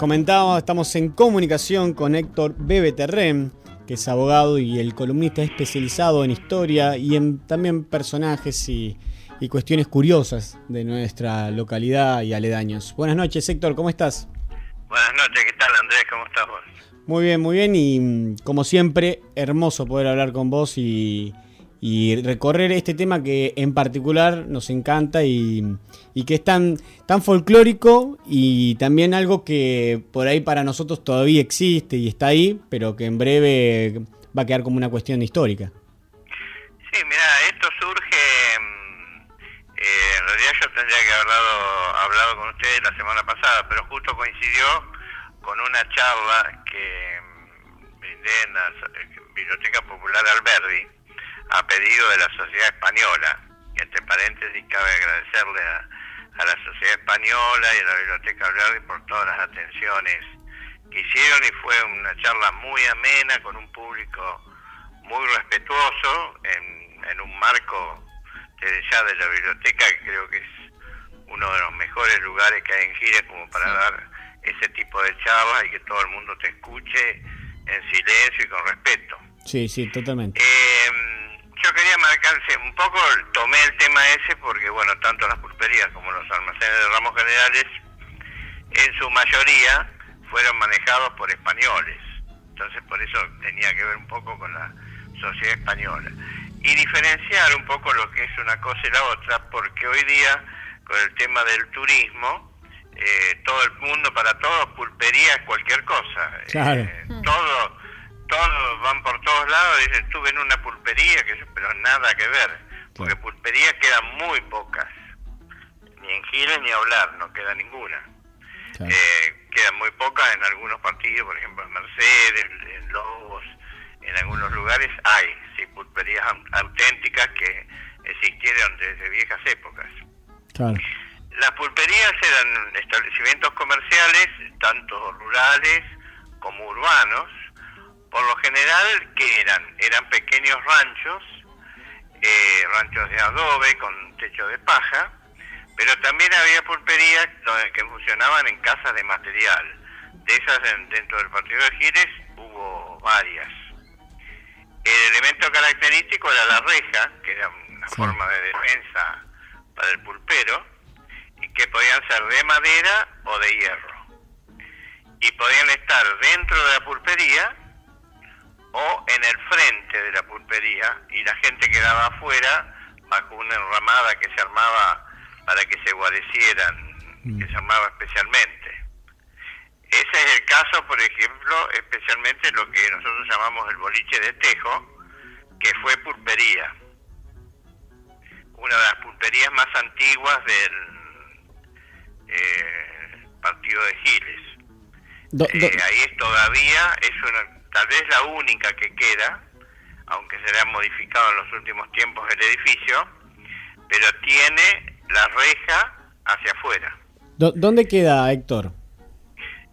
comentaba, estamos en comunicación con Héctor Bebe Terren, que es abogado y el columnista especializado en historia y en también personajes y, cuestiones curiosas de nuestra localidad y aledaños. Buenas noches, Héctor, ¿cómo estás? Buenas noches, ¿qué tal Andrés? ¿Cómo estás vos? Muy bien, muy bien y mm, como siempre, hermoso poder hablar con vos y, y recorrer este tema que en particular nos encanta y, que es tan, tan folclórico y también algo que por ahí para nosotros todavía existe y está ahí, pero que en breve va a quedar como una cuestión histórica. Sí, mira, esto surge, mm, eh, en realidad yo tendría que haber hablado, con ustedes la semana pasada, pero justo coincidió con una charla que mm, brindé en la Biblioteca Popular Alberdi, a pedido de la sociedad española. Y entre paréntesis cabe agradecerle a, la sociedad española y a la Biblioteca Alberdi por todas las atenciones que hicieron y fue una charla muy amena con un público muy respetuoso en, en un marco desde ya de la biblioteca que creo que es uno de los mejores lugares que hay en Gires como para dar ese tipo de charlas y que todo el mundo te escuche en silencio y con respeto. Sí, sí, totalmente. Eh, yo quería marcarse un poco, tomé el tema ese porque, bueno, tanto las pulperías como los almacenes de ramos generales, en su mayoría, fueron manejados por españoles. Entonces, por eso tenía que ver un poco con la sociedad española. Y diferenciar un poco lo que es una cosa y la otra, porque hoy día, con el tema del turismo, eh, todo el mundo, para todos, pulpería es cualquier cosa. Claro. Eh, todo lados, dicen, estuve en una pulpería, que pero nada que ver, porque pulperías quedan muy pocas, ni en Giles ni hablar, no queda ninguna. Eh, quedan muy pocas en algunos partidos, por ejemplo en Mercedes, en Lobos, en algunos lugares hay, sí, pulperías auténticas que existieron desde viejas épocas. Las pulperías eran establecimientos comerciales, tanto rurales como urbanos, por lo general, que eran? Eran pequeños ranchos, eh, ranchos de adobe con techo de paja, pero también había pulperías que funcionaban en casas de material. De esas dentro del partido de Gires hubo varias. El elemento característico era la reja, que era una forma de defensa para el pulpero, y que podían ser de madera o de hierro. Y podían estar dentro de la pulpería y la gente quedaba afuera bajo una enramada que se armaba para que se guarecieran, que se armaba especialmente. Ese es el caso, por ejemplo, especialmente lo que nosotros llamamos el boliche de Tejo, que fue pulpería. Una de las pulperías más antiguas del eh, partido de Giles. Eh, ahí es todavía, es una, tal vez la única que queda, aunque se le ha modificado en los últimos tiempos el edificio, pero tiene la reja hacia afuera. ¿Dónde queda, Héctor?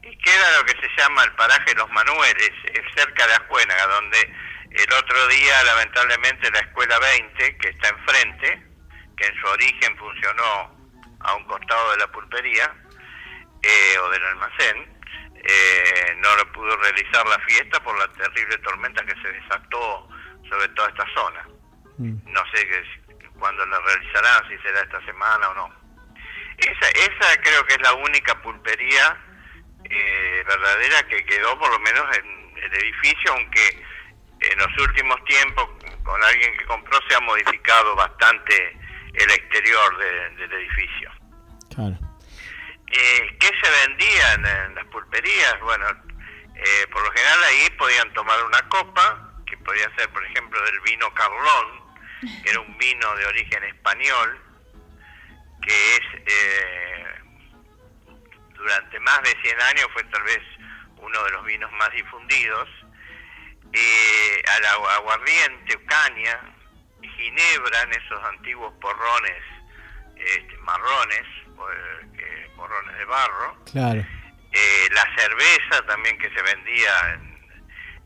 Y queda lo que se llama el paraje Los Manueles, es cerca de Ascuénaga, donde el otro día, lamentablemente, la Escuela 20, que está enfrente, que en su origen funcionó a un costado de la pulpería eh, o del almacén, eh, no lo pudo realizar la fiesta por la terrible tormenta que se desató sobre toda esta zona. Mm. No sé cuándo la realizarán, si será esta semana o no. Esa, esa creo que es la única pulpería eh, verdadera que quedó por lo menos en el edificio, aunque en los últimos tiempos con alguien que compró se ha modificado bastante el exterior del edificio. Claro. Eh, ¿Qué se vendía en, las pulperías? Bueno, eh, por lo general ahí podían tomar una copa, que podía ser, por ejemplo, del vino Carlón, que era un vino de origen español, que es, eh, durante más de 100 años fue tal vez uno de los vinos más difundidos, eh, al aguardiente, caña, ginebra en esos antiguos porrones este, marrones, que, morrones de barro. Claro. Eh, la cerveza también que se vendía en,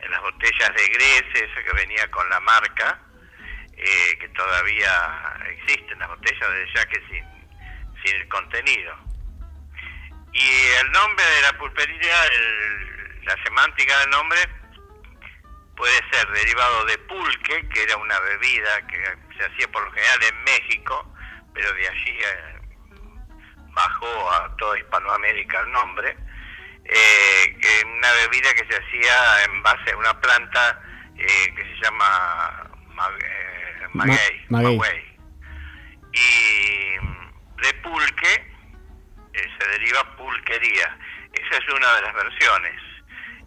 las botellas de Grece, esa que venía con la marca, eh, que todavía existen las botellas de ya que sin, sin el contenido. Y el nombre de la pulpería, la semántica del nombre, puede ser derivado de pulque, que era una bebida que se hacía por lo general en México, pero de allí eh, bajó a toda Hispanoamérica el nombre, eh, que una bebida que se hacía en base a una planta eh, que se llama maguey, Y de pulque se deriva pulquería. Esa es una de las versiones.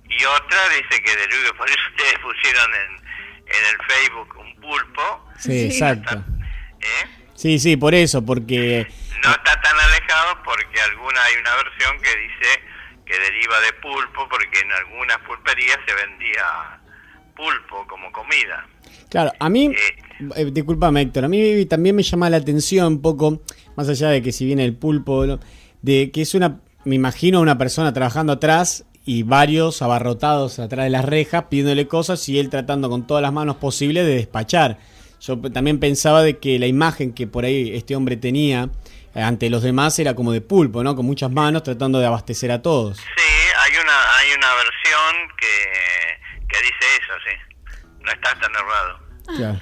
Y otra dice que deriva, por eso ustedes pusieron en, en el Facebook un pulpo. Sí, exacto. Sí, sí, por eso, porque... No está tan alejado porque alguna hay una versión que dice que deriva de pulpo porque en algunas pulperías se vendía pulpo como comida. Claro, a mí, eh, eh disculpame Héctor, a mí también me llama la atención un poco, más allá de que si viene el pulpo, de que es una, me imagino una persona trabajando atrás y varios abarrotados atrás de las rejas pidiéndole cosas y él tratando con todas las manos posibles de despachar. Yo también pensaba de que la imagen que por ahí este hombre tenía ante los demás era como de pulpo, ¿no? Con muchas manos tratando de abastecer a todos. Sí, hay una hay una versión que, que dice eso, sí. No está tan errado. Claro.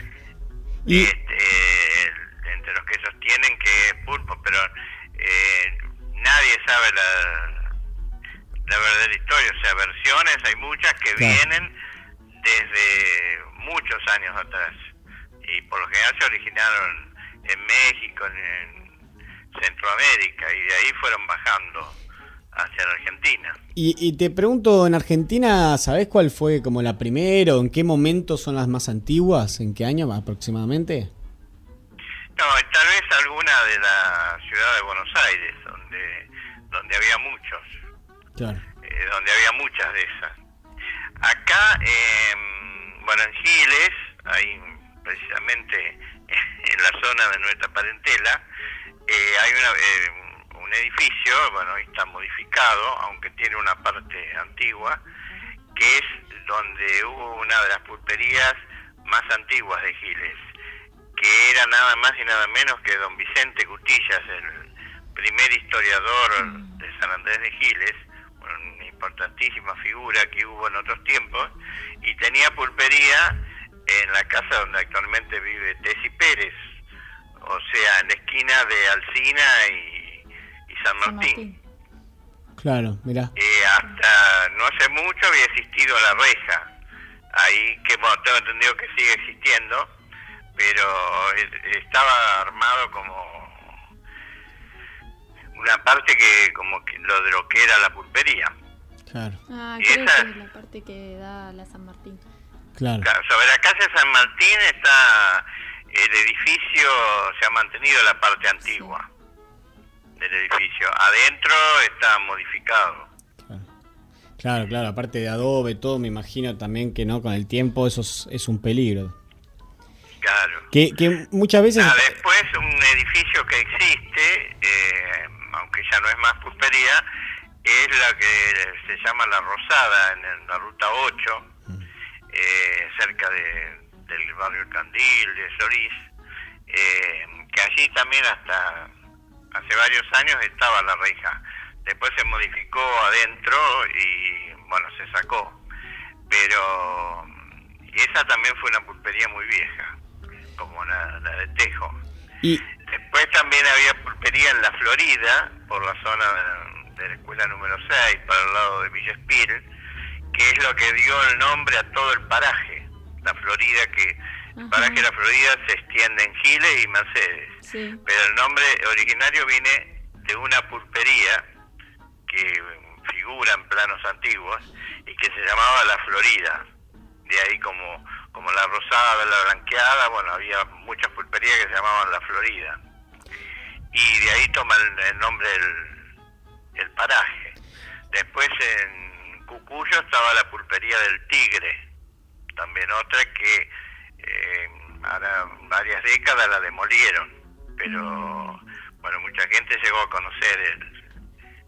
Y... Este, entre los que sostienen que es pulpo, pero eh, nadie sabe la, la verdadera historia. O sea, versiones hay muchas que vienen desde muchos años atrás. Y por lo general se originaron en México, en Centroamérica, y de ahí fueron bajando hacia la Argentina. Y, y, te pregunto, en Argentina, ¿sabés cuál fue como la primera o en qué momento son las más antiguas? ¿En qué año aproximadamente? No, tal vez alguna de la ciudad de Buenos Aires, donde, donde había muchos. Claro. Eh, donde había muchas de esas. Acá, bueno, en Giles, ahí precisamente en la zona de nuestra parentela, eh, hay una, eh, un edificio, bueno, está modificado, aunque tiene una parte antigua, que es donde hubo una de las pulperías más antiguas de Giles que era nada más y nada menos que don Vicente Cutillas, el primer historiador mm. de San Andrés de Giles, una importantísima figura que hubo en otros tiempos, y tenía pulpería en la casa donde actualmente vive Tesi Pérez, o sea, en la esquina de Alcina y, San, Martín. Claro, mira. Eh, hasta no hace mucho había existido la reja, ahí que bueno, tengo entendido que sigue existiendo, pero estaba armado como una parte que como que lo de lo que era la pulpería. Claro. Ah, creo que es la parte que da la San Martín. Claro. Sobre la calle San Martín está el edificio, se ha mantenido la parte antigua del edificio. Adentro está modificado. Claro. claro, aparte de adobe, todo, me imagino también que no con el tiempo eso es un peligro. Claro. Que, que muchas veces... Ah, después un edificio que existe, eh, aunque ya no es más pulpería, es la que se llama La Rosada, en, la Ruta 8, mm. eh, cerca de, del barrio Candil, de Solís, eh, que allí también hasta hace varios años estaba la reja. Después se modificó adentro y bueno, se sacó. Pero esa también fue una pulpería muy vieja como la, de Tejo. Y... Después también había pulpería en la Florida, por la zona de, la escuela número 6, para el lado de Villa Espil, que es lo que dio el nombre a todo el paraje. La Florida, que el paraje de la Florida se extiende en Giles y Mercedes. Pero el nombre originario viene de una pulpería que figura en planos antiguos y que se llamaba La Florida. De ahí como como la rosada, la blanqueada, bueno, había muchas pulperías que se llamaban La Florida. Y de ahí toma el, nombre el, paraje. Después en Cucuyo estaba la pulpería del Tigre, también otra que eh, ahora varias décadas la demolieron, pero bueno, mucha gente llegó a conocer el,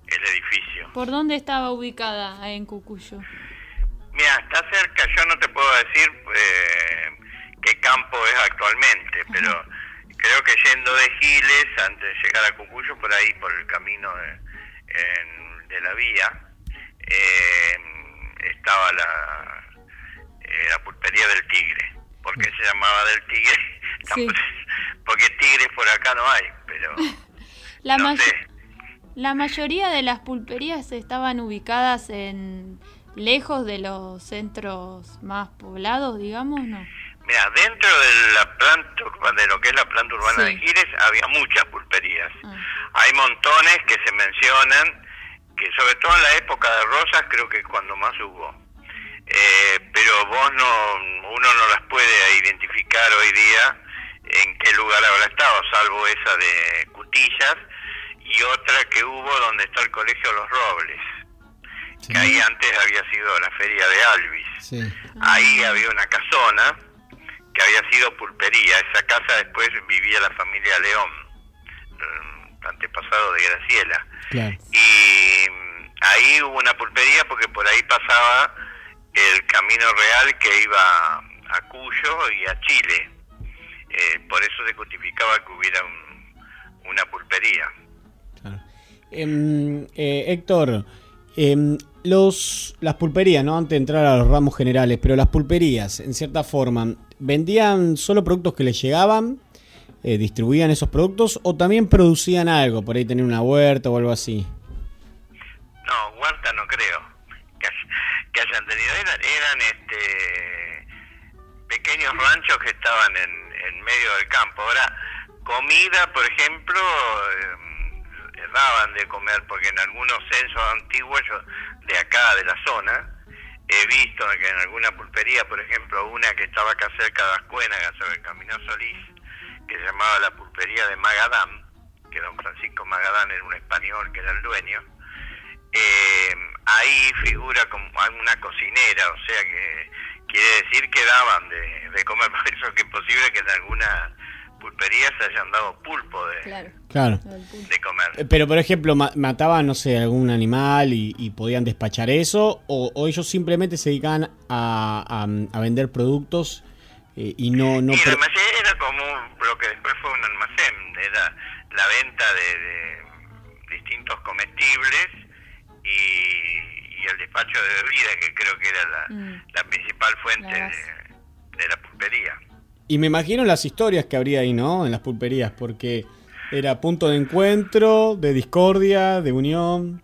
el edificio. ¿Por dónde estaba ubicada en Cucuyo? Mira, está cerca, yo no te puedo decir eh, qué campo es actualmente, pero creo que yendo de Giles, antes de llegar a Cucuyo, por ahí, por el camino en de la vía, eh, estaba la, eh, la pulpería del Tigre. ¿Por qué se llamaba del Tigre? Sí. Porque tigres por acá no hay, pero La, no may- sé. la mayoría de las pulperías estaban ubicadas en lejos de los centros más poblados, digamos, ¿no? Mira, dentro de la planta de lo que es la planta urbana Sí. de Gires había muchas pulperías. Ah. Hay montones que se mencionan, que sobre todo en la época de Rosas creo que es cuando más hubo. Eh, pero vos no, uno no las puede identificar hoy día en qué lugar habrá estado, salvo esa de Cutillas y otra que hubo donde está el Colegio Los Robles, Sí. que ahí antes había sido la feria de Alvis. Sí. Ahí había una casona que había sido pulpería. Esa casa después vivía la familia León, eh, antepasado de Graciela. Claro. Y mm, ahí hubo una pulpería porque por ahí pasaba el camino real que iba a Cuyo y a Chile. Eh, por eso se justificaba que hubiera un- una pulpería. Claro. Em, eh, Héctor, em, los, las pulperías, ¿no? Antes de entrar a los ramos generales, pero las pulperías, en cierta forma, ¿vendían solo productos que les llegaban? Eh, ¿Distribuían esos productos? ¿O también producían algo? Por ahí tener una huerta o algo así. No, huerta no creo que hayan tenido. Eran, este, pequeños ranchos que estaban en, en medio del campo. Ahora, comida, por ejemplo, eh, daban de comer, porque en algunos censos antiguos yo, de acá, de la zona, he visto que en alguna pulpería, por ejemplo, una que estaba acá cerca de Ascuénaga, sobre el Camino Solís, que se llamaba la pulpería de Magadán, que don Francisco Magadán era un español que era el dueño, eh, ahí figura como una cocinera, o sea que quiere decir que daban de, de comer, por eso que es posible que en alguna pulpería se hayan dado pulpo de, Claro. De comer. Eh, Pero, por ejemplo, ma- mataban, no sé, algún animal y, y podían despachar eso, o, o ellos simplemente se dedicaban a, a- a vender productos eh, y no... no y el almacén era como lo que después fue un almacén, era la venta de, de distintos comestibles y, y el despacho de bebida, que creo que era la, Mm. la principal fuente de, de la pulpería. Y me imagino las historias que habría ahí, ¿no? En las pulperías, porque era punto de encuentro, de discordia, de unión.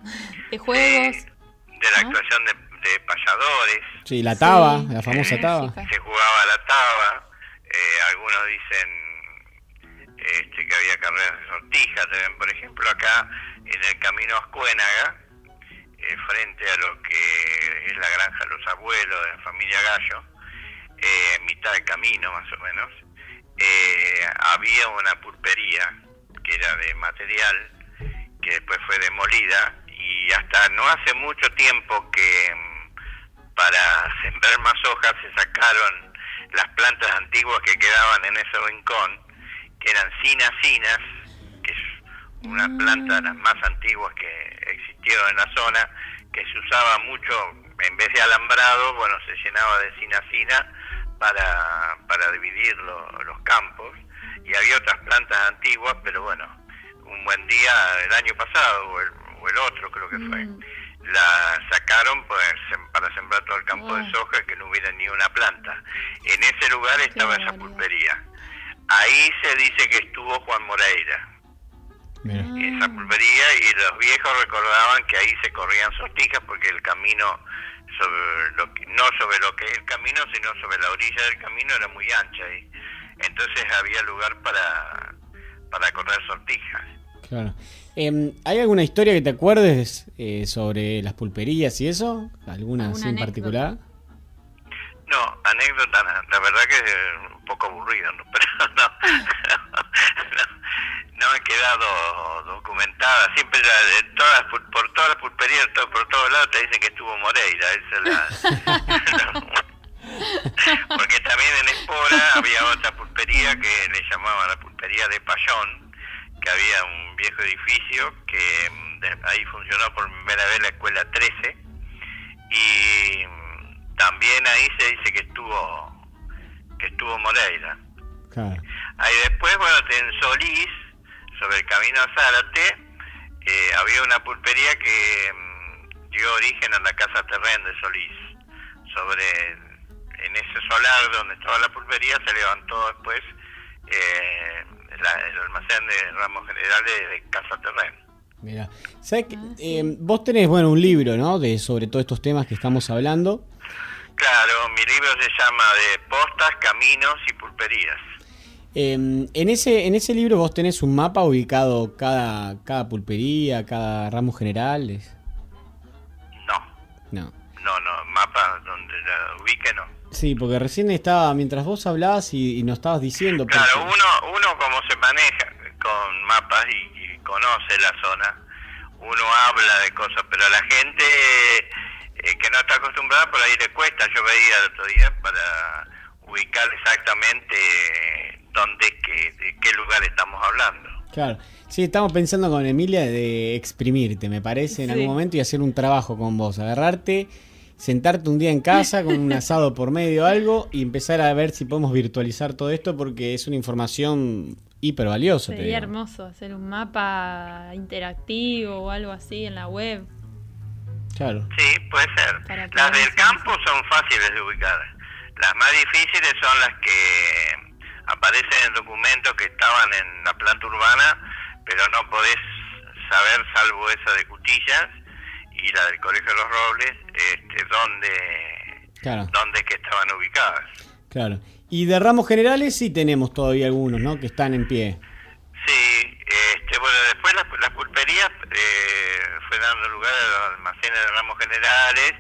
De juegos. de la ¿no? actuación de, de payadores, Sí, la taba, Sí. la famosa taba. Se jugaba la taba, eh, algunos dicen este, que había carreras de sortijas, también, por ejemplo acá en el camino a Ascuénaga, eh, frente a lo que es la granja de los abuelos de la familia Gallo, eh, en mitad del camino más o menos, eh, había una pulpería que era de material que después fue demolida y hasta no hace mucho tiempo que mm, para sembrar más hojas se sacaron las plantas antiguas que quedaban en ese rincón, que eran cinacinas, que es una Mm. planta de las más antiguas que existieron en la zona, que se usaba mucho, en vez de alambrado, bueno, se llenaba de cinacina para, para dividir lo- los campos. Y había otras plantas antiguas, pero bueno, un buen día, el año pasado o el, o el otro creo que fue, Mm. la sacaron pues, para sembrar todo el campo de Ah. soja que no hubiera ni una planta. En ese lugar estaba esa barbaridad. pulpería. Ahí se dice que estuvo Juan Moreira, Mira. Esa pulpería, y los viejos recordaban que ahí se corrían sortijas porque el camino, sobre lo que- no sobre lo que es el camino, sino sobre la orilla del camino era muy ancha y entonces había lugar para, para correr sortijas. Claro. Em, ¿Hay alguna historia que te acuerdes eh, sobre las pulperías y eso? ¿Alguna ¿Alguna así en particular? No, anécdota, la verdad que es un poco aburrido, ¿no? pero no, no, no he quedado documentada. Siempre la- de todas, las pul- por todas las pulperías, por todos lados te dicen que estuvo Moreira. Esa es la, porque también en Espora había otra pulpería que le llamaban la pulpería de Payón, que había un viejo edificio que mm, de- ahí funcionó por primera vez la escuela 13 y mm, también ahí se dice que estuvo que estuvo Moreira. Claro. Ahí después, bueno, en Solís, sobre el camino a Zárate, eh, había una pulpería que mm, dio origen a la Casa Terren de Solís. Sobre en ese solar donde estaba la pulpería se levantó después eh, el almacén de ramos generales de Casa Terren. Mira, ¿sabes que, ah, eh, vos tenés bueno un libro, ¿no? De sobre todos estos temas que estamos hablando. Claro, mi libro se llama de postas, caminos y pulperías. Em, en ese en ese libro vos tenés un mapa ubicado cada cada pulpería, cada ramo general. No. No. No, no, mapa donde la ubique no. Sí, porque recién estaba, mientras vos hablabas y, nos estabas diciendo... Claro, uno, uno como se maneja con mapas y, conoce la zona, uno habla de cosas, pero a la gente eh, que no está acostumbrada por ahí le cuesta. Yo veía el otro día para ubicar exactamente dónde, qué, de qué lugar estamos hablando. Claro. Sí, estamos pensando con Emilia de exprimirte, me parece, en algún momento y hacer un trabajo con vos, agarrarte sentarte un día en casa con un asado por medio o algo y empezar a ver si podemos virtualizar todo esto porque es una información hiper valiosa. Sería hermoso hacer un mapa interactivo o algo así en la web. Claro. Sí, puede ser. las del campo son fáciles de ubicar. Las más difíciles son las que aparecen en documentos que estaban en la planta urbana, pero no podés saber, salvo esa de cutillas, y la del Colegio de los Robles, este, donde, donde que estaban ubicadas. Claro. Y de ramos generales sí tenemos todavía algunos, ¿no? Que están en pie. Sí, este, bueno, después las, las pulperías eh, fue dando lugar a los almacenes de ramos generales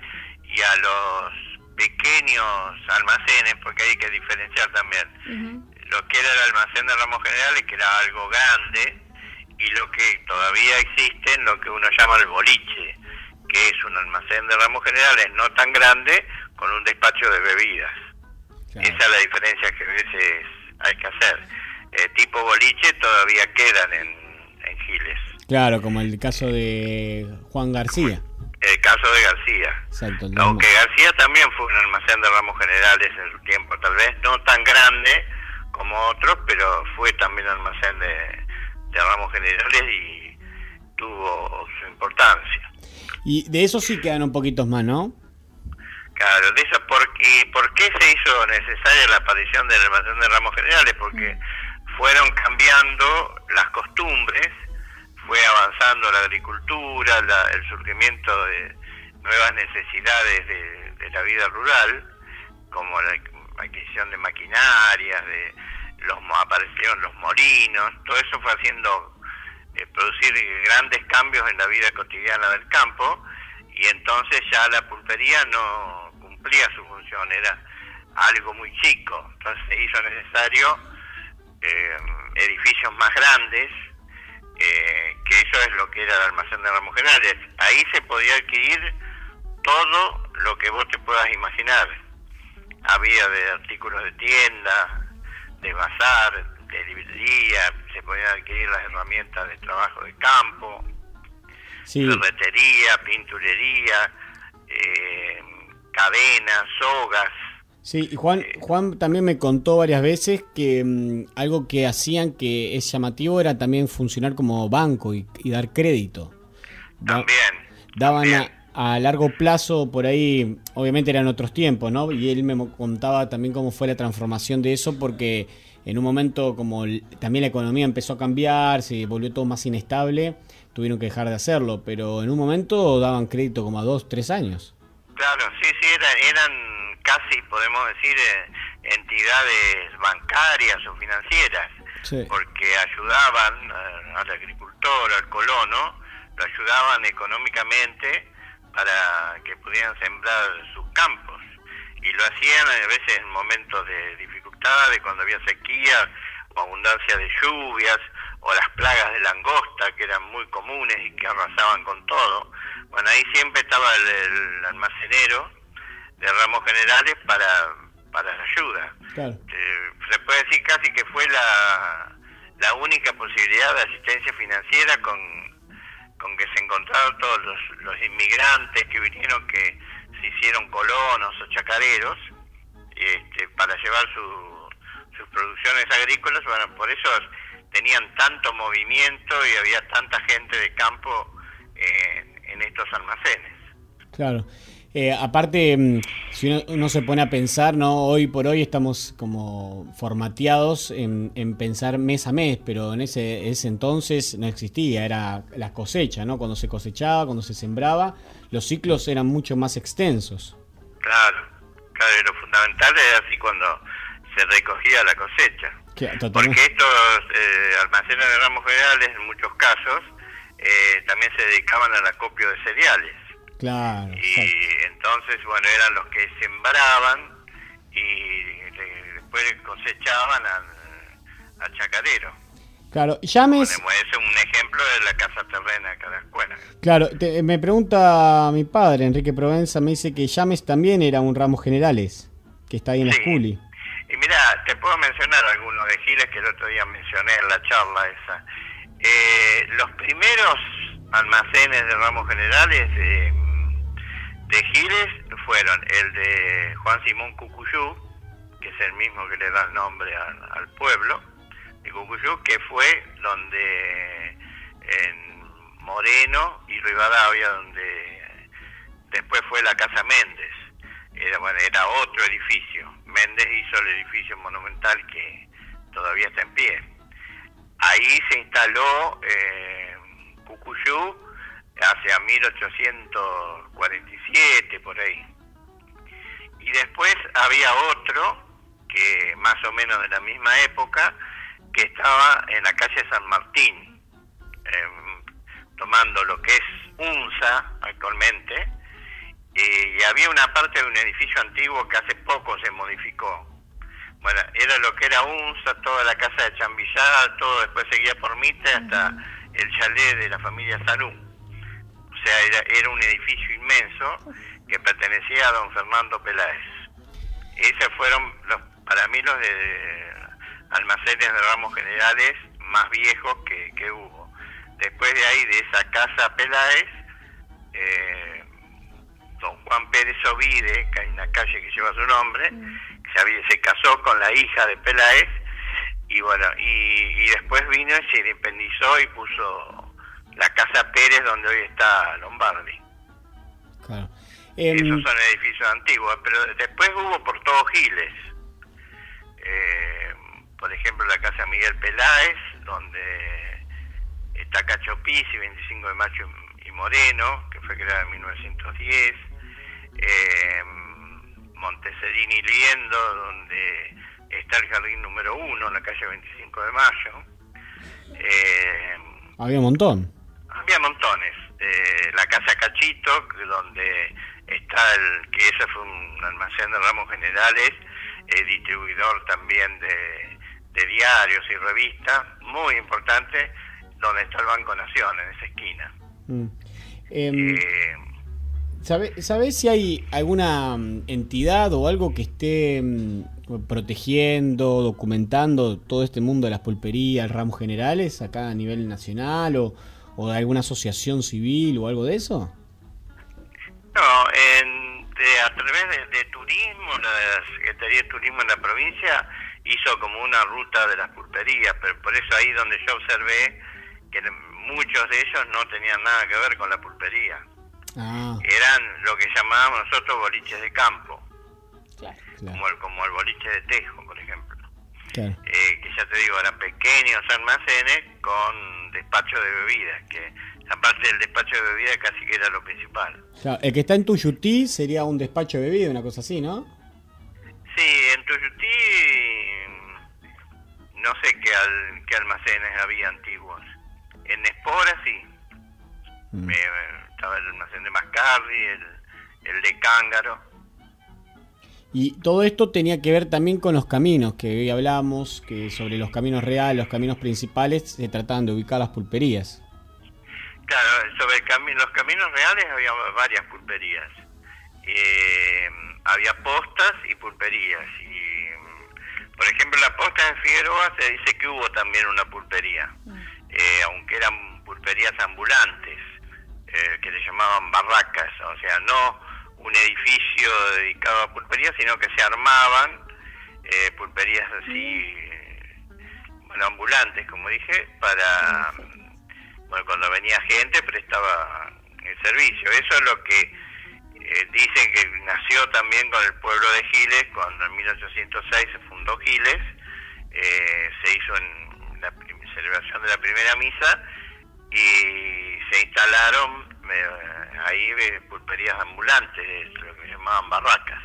y a los pequeños almacenes, porque hay que diferenciar también lo que era el almacén de ramos generales, que era algo grande, y lo que todavía existe en lo que uno llama el boliche, que es un almacén de ramos generales no tan grande con un despacho de bebidas. Esa es la diferencia que a veces hay que hacer. Eh, tipo boliche todavía quedan en, en Giles. Claro, como el caso de Juan García. El caso de García. Exacto, Aunque García también fue un almacén de ramos generales en su tiempo, tal vez no tan grande como otros, pero fue también un almacén de, de ramos generales y tuvo su importancia. Y de eso sí quedan un poquitos más, ¿no? Claro, de eso, ¿por, y ¿por qué se hizo necesaria la aparición del almacén de ramos generales? Porque fueron cambiando las costumbres, fue avanzando la agricultura, el surgimiento de nuevas necesidades de, la vida rural, como la adquisición de maquinarias, de los aparecieron los molinos, todo eso fue haciendo eh, producir grandes cambios en la vida cotidiana del campo y entonces ya la pulpería no cumplía su función, era algo muy chico, entonces se hizo necesario eh, edificios más grandes, eh, que eso es lo que era el almacén de ramos generales. Ahí se podía adquirir todo lo que vos te puedas imaginar. Había de artículos de tienda, de bazar, de librería, se podían adquirir las herramientas de trabajo de campo, ferretería, pinturería, eh, cadenas, sogas. Sí, y Juan, Juan también me contó varias veces que mm, algo que hacían que es llamativo era también funcionar como banco y, dar crédito. También. daban A, a, largo plazo, por ahí, obviamente eran otros tiempos, ¿no? Y él me contaba también cómo fue la transformación de eso porque en un momento como también la economía empezó a cambiar, se volvió todo más inestable, tuvieron que dejar de hacerlo, pero en un momento daban crédito como a dos, tres años. Claro, sí, sí, eran, casi, podemos decir, eh, entidades bancarias o financieras, porque ayudaban eh, al agricultor, al colono, lo ayudaban económicamente para que pudieran sembrar sus campos. Y lo hacían a veces en momentos de dificultad de cuando había sequía o abundancia de lluvias, o las plagas de langosta que eran muy comunes y que arrasaban con todo. Bueno, ahí siempre estaba el, almacenero de ramos generales para, para la ayuda. Eh, se puede decir casi que fue la, la única posibilidad de asistencia financiera con, con que se encontraron todos los, los inmigrantes que vinieron, que se hicieron colonos o chacareros, este, para llevar sus producciones agrícolas, bueno, por eso tenían tanto movimiento y había tanta gente de campo en estos almacenes. Claro. Eh, aparte, mm, si uno, se pone a pensar, ¿no? Hoy por hoy estamos como formateados en, pensar mes a mes, pero en ese, ese, entonces no existía, era la cosecha, ¿no? Cuando se cosechaba, cuando se sembraba, los ciclos eran mucho más extensos. Claro, claro, y lo fundamental es así cuando se recogía la cosecha. Porque estos eh, almacenes de ramos generales, en muchos casos, eh, también se dedicaban al acopio de cereales. Claro. Y entonces, bueno, eran los que sembraban y después cosechaban al, chacarero. Claro, Llames... Ponemos, es un ejemplo de la casa terrena de cada escuela. Claro, me pregunta mi padre, Enrique Provenza, me dice que Llames también era un ramo generales, que está ahí en la Juli. Y mira, te puedo mencionar algunos de Giles que el otro día mencioné en la charla esa. Eh, los primeros almacenes de ramos generales de, de Giles fueron el de Juan Simón Cucuyú, que es el mismo que le da el nombre al, pueblo de Cucuyú, que fue donde en Moreno y Rivadavia, donde después fue la Casa Méndez. Era, bueno, era otro edificio. Méndez hizo el edificio monumental que todavía está en pie. Ahí se instaló eh, Cucuyú hacia 1847, por ahí. Y después había otro, que más o menos de la misma época, que estaba en la calle San Martín, em, tomando lo que es UNSA actualmente, y había una parte de un edificio antiguo que hace poco se modificó, bueno, era lo que era UNSA, toda la casa de Chambillada, todo después seguía por Mite hasta el chalet de la familia Salú. O sea, era, un edificio inmenso que pertenecía a don Fernando Peláez. Esos fueron los, para mí los de almacenes de ramos generales más viejos que, hubo. Después de ahí, de esa casa Peláez, eh, don Juan Pérez Ovide, que hay una calle que lleva su nombre, se, casó con la hija de Peláez y bueno, y, después vino y se independizó y puso la Casa Pérez donde hoy está Lombardi. Claro. Esos em, son edificios antiguos, pero después hubo por todos Giles. Eh, por ejemplo, la Casa Miguel Peláez, donde está Cacho Pizzi, 25 de mayo y Moreno, que fue creada en 1910. Eh, Montecerini Liendo, donde está el jardín número uno, en la calle 25 de Mayo. Eh, había un montón. Había montones. Eh, la casa Cachito, donde está el, que ese fue un almacén de ramos generales, eh, distribuidor también de, diarios y revistas, muy importante, donde está el Banco Nación, en esa esquina. Mm. Em, ¿Sabes si hay alguna mm, entidad o algo que esté mm, protegiendo, documentando todo este mundo de las pulperías, ramos generales, acá a nivel nacional o, o de alguna asociación civil o algo de eso? No, en, a través de, turismo, la Secretaría de Turismo en la provincia hizo como una ruta de las pulperías, pero por eso ahí donde yo observé que muchos de ellos no tenían nada que ver con la pulpería. Ah. Eran lo que llamábamos nosotros boliches de campo, Como, el, como el boliche de Tejo, por ejemplo. Eh, que ya te digo, eran pequeños almacenes con despacho de bebidas, que aparte del despacho de bebidas casi que era lo principal. el que está en Tuyutí sería un despacho de bebidas, una cosa así, ¿no? Sí, en Tuyutí no sé qué, qué almacenes había antiguos. En Espora sí. Mm. Me, estaba el almacén de Mascarri, el, el de Cángaro. Y todo esto tenía que ver también con los caminos, que hoy hablamos, que sobre los caminos reales, los caminos principales, se trataban de ubicar las pulperías. Claro, sobre los caminos reales había varias pulperías. Eh, había postas y pulperías. Y, por ejemplo, la posta en Figueroa se dice que hubo también una pulpería, mm. eh, aunque eran pulperías ambulantes. Eh, que le llamaban barracas, o sea, no un edificio dedicado a pulperías, sino que se armaban eh, pulperías así, bueno, ambulantes, como dije, para, bueno, cuando venía gente prestaba el servicio. Eso es lo que eh, dicen que nació también con el pueblo de Giles, cuando en 1806 se fundó Giles, eh, se hizo en la celebración de la primera misa y se instalaron eh, ahí pulperías ambulantes, lo que llamaban barracas.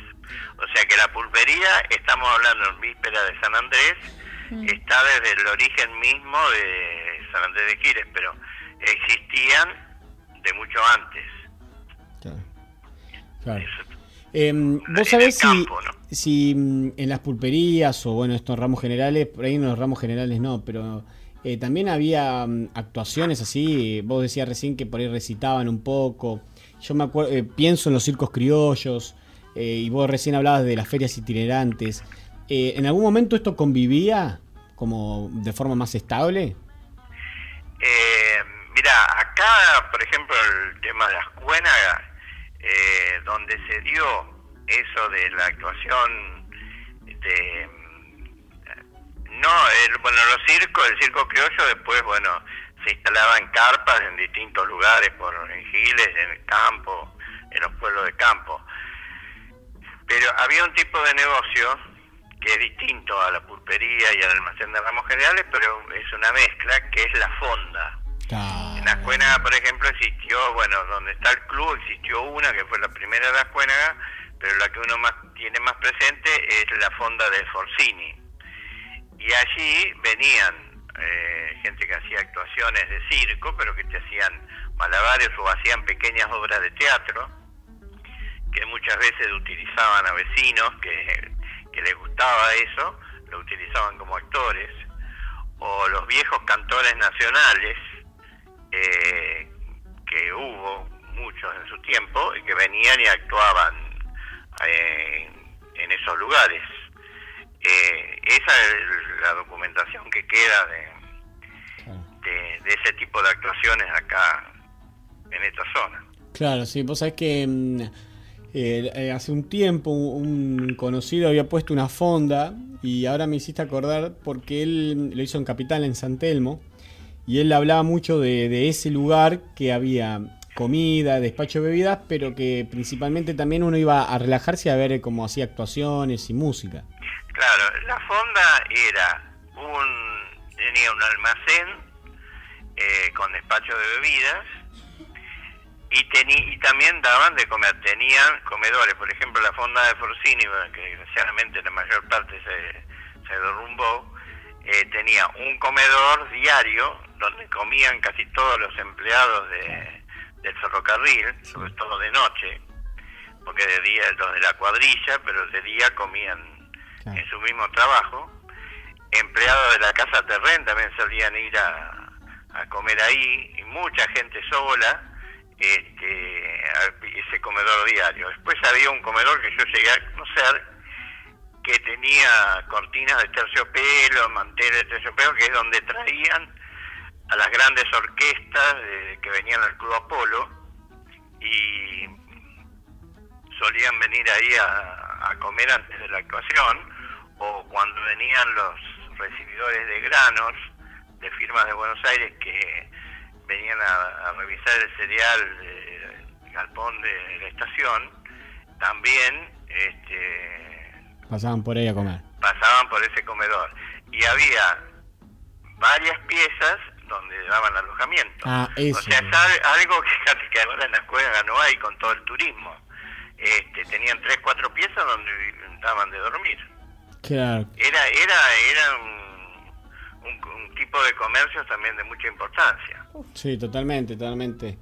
O sea que la pulpería, estamos hablando en víspera de San Andrés, mm. está desde el origen mismo de San Andrés de Giles, pero existían de mucho antes. Em, ¿Vos sabés si, si mm, en las pulperías o bueno, estos ramos generales, por ahí en los ramos generales no, pero eh, también había mm, actuaciones así, vos decías recién que por ahí recitaban un poco, yo me acuerdo, eh, pienso en los circos criollos, eh, y vos recién hablabas de las ferias itinerantes, ¿en algún momento esto convivía como de forma más estable? mira, acá, por ejemplo, el tema de las cuenas, donde se dio eso de la actuación de no, el, bueno, los circos, el circo criollo después, bueno, se instalaba en carpas en distintos lugares, por en Giles, en el campo, en los pueblos de campo. Pero había un tipo de negocio que es distinto a la pulpería y al almacén de ramos generales, pero es una mezcla que es la fonda. En la Cuénaga, por ejemplo, existió, bueno, donde está el club, existió una que fue la primera de la Cuénaga, pero la que uno más tiene más presente es la fonda de Forcini y allí venían eh, gente que hacía actuaciones de circo, pero que te hacían malabares o hacían pequeñas obras de teatro, que muchas veces utilizaban a vecinos que, les gustaba eso, lo utilizaban como actores, o los viejos cantores nacionales, eh, que hubo muchos en su tiempo, y que venían y actuaban eh, en esos lugares. Eh, esa es la documentación que queda de, de, ese tipo de actuaciones acá en esta zona. Claro, sí, vos sabés que mm, eh, eh, hace un tiempo un conocido había puesto una fonda y ahora me hiciste acordar porque él lo hizo en Capital, en San Telmo, y él hablaba mucho de, de ese lugar que había comida, despacho de bebidas, pero que principalmente también uno iba a relajarse a ver cómo hacía actuaciones y música. Claro, la fonda era un tenía un almacén eh, con despacho de bebidas y, y también daban de comer, tenían comedores, por ejemplo la fonda de Forcini, que desgraciadamente la mayor parte se, se derrumbó, eh, tenía un comedor diario donde comían casi todos los empleados de, del ferrocarril, sobre todo de noche, porque de día los de la cuadrilla, pero de día comían en su mismo trabajo. Empleados de la Casa Terren también solían ir a, comer ahí, y mucha gente sola, este, ese comedor diario. Después había un comedor que yo llegué a conocer que tenía cortinas de terciopelo, manteles de terciopelo, que es donde traían a las grandes orquestas que venían al Club Apolo y solían venir ahí a, a comer antes de la actuación o cuando venían los recibidores de granos de firmas de Buenos Aires que venían a, revisar el cereal del galpón de la estación, también este, pasaban por ahí a comer. Pasaban por ese comedor. Y había varias piezas donde daban alojamiento. Ah, O sea, es algo que, que ahora en la escuela no hay con todo el turismo. Este, tenían tres, cuatro piezas donde daban de dormir. Era, era, era un, tipo de comercio también de mucha importancia. Sí, totalmente, totalamente.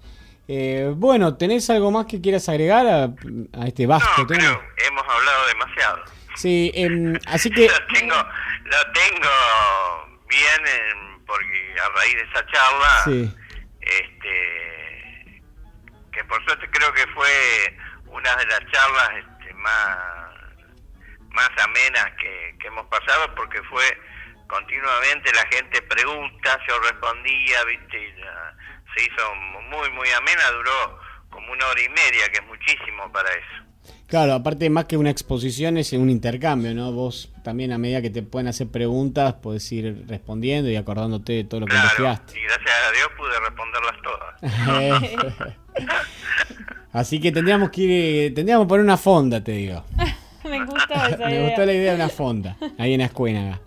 Eh, bueno, ¿tenés algo más que quieras agregar a, este vasto no, tema? hemos hablado demasiado. Sí, em, así que... lo, tengo, lo tengo bien porque a raíz de esa charla, este, que por suerte creo que fue una de las charlas este, más más amenas que, hemos pasado porque fue continuamente la gente pregunta, yo respondía, viste, y se hizo muy, muy amena, duró como una hora y media, que es muchísimo para eso. Claro, aparte más que una exposición es un intercambio, ¿no? Vos también a medida que te pueden hacer preguntas podés ir respondiendo y acordándote de todo lo que claro, Y gracias a Dios pude responderlas todas. Así que tendríamos que ir, tendríamos que poner una fonda, te digo. Me gustó esa Me idea. gustó la idea de una fonda, ahí en Ascuénaga.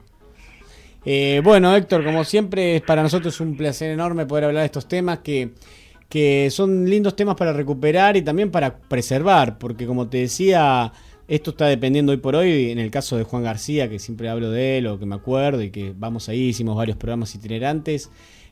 Eh, bueno, Héctor, como siempre, es para nosotros un placer enorme poder hablar de estos temas que, que son lindos temas para recuperar y también para preservar, porque como te decía, esto está dependiendo hoy por hoy, en el caso de Juan García, que siempre hablo de él o que me acuerdo y que vamos ahí, hicimos varios programas itinerantes.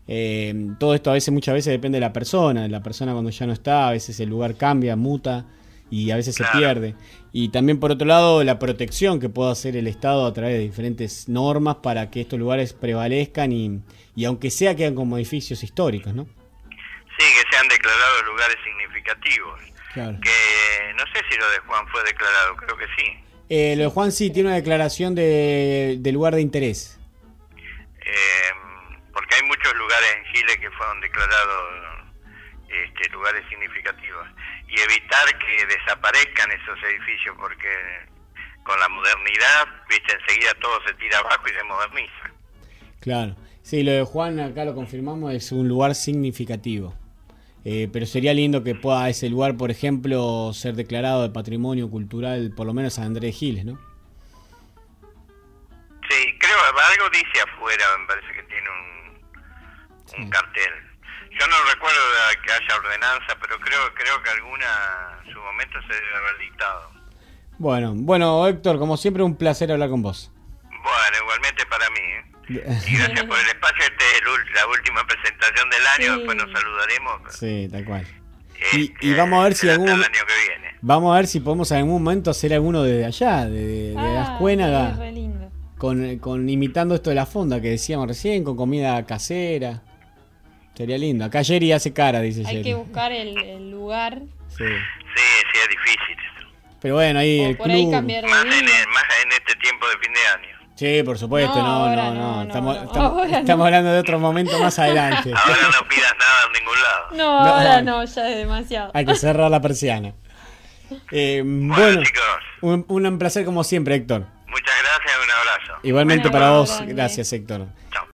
eh, todo esto a veces, muchas veces depende de la persona, de la persona cuando ya no está, a veces el lugar cambia, muta y a veces Claro. se pierde. Y también por otro lado la protección que puede hacer el Estado a través de diferentes normas para que estos lugares prevalezcan y, y aunque sea quedan como edificios históricos, ¿no? Sí, que se han declarado lugares significativos. Claro. Que no sé si lo de Juan fue declarado, creo que sí. Eh, lo de Juan sí tiene una declaración de, de lugar de interés. Eh, porque hay muchos lugares en Chile que fueron declarados este, lugares significativos. Y evitar que desaparezcan esos edificios, porque con la modernidad, viste, enseguida todo se tira abajo y se moderniza. Claro. Sí, lo de Juan acá lo confirmamos, es un lugar significativo. Eh, pero sería lindo que pueda ese lugar, por ejemplo, ser declarado de patrimonio cultural, por lo menos San Andrés Giles, ¿no? Sí, creo, algo dice afuera, me parece que tiene un, un cartel. Yo no recuerdo de que haya ordenanza, pero creo creo que alguna en su momento se debe haber dictado. Bueno, bueno, Héctor, como siempre, un placer hablar con vos. Bueno, igualmente para mí. ¿eh? Y gracias por el espacio. Esta es el la última presentación del año, Sí. después nos saludaremos. Sí, tal cual. Este, Y- y vamos a ver si algún el momen- año que viene. Vamos a ver si podemos en algún momento hacer alguno desde allá, de, de, Ah, con, con imitando esto de la fonda que decíamos recién, con comida casera. Sería lindo. Acá Jerry hace cara, dice Hay Jerry. que buscar el, el lugar. Sí. Sí, sí, es difícil. Pero bueno, ahí O el por ahí club. cambiar de Más en, día. el- más en este tiempo de fin de año. Sí, por supuesto, No, no, ahora no, no. no, no, Estamos, no. estamos- Ahora no. estamos hablando de otro momento más adelante. Ahora no pidas nada en ningún lado. No, No. ahora no, ya es demasiado. Hay que cerrar la persiana. Eh, Bueno, bueno, chicos, un, un placer como siempre, Héctor. muchas gracias y un abrazo. Igualmente Bueno, para abrazo vos, grande. gracias Héctor.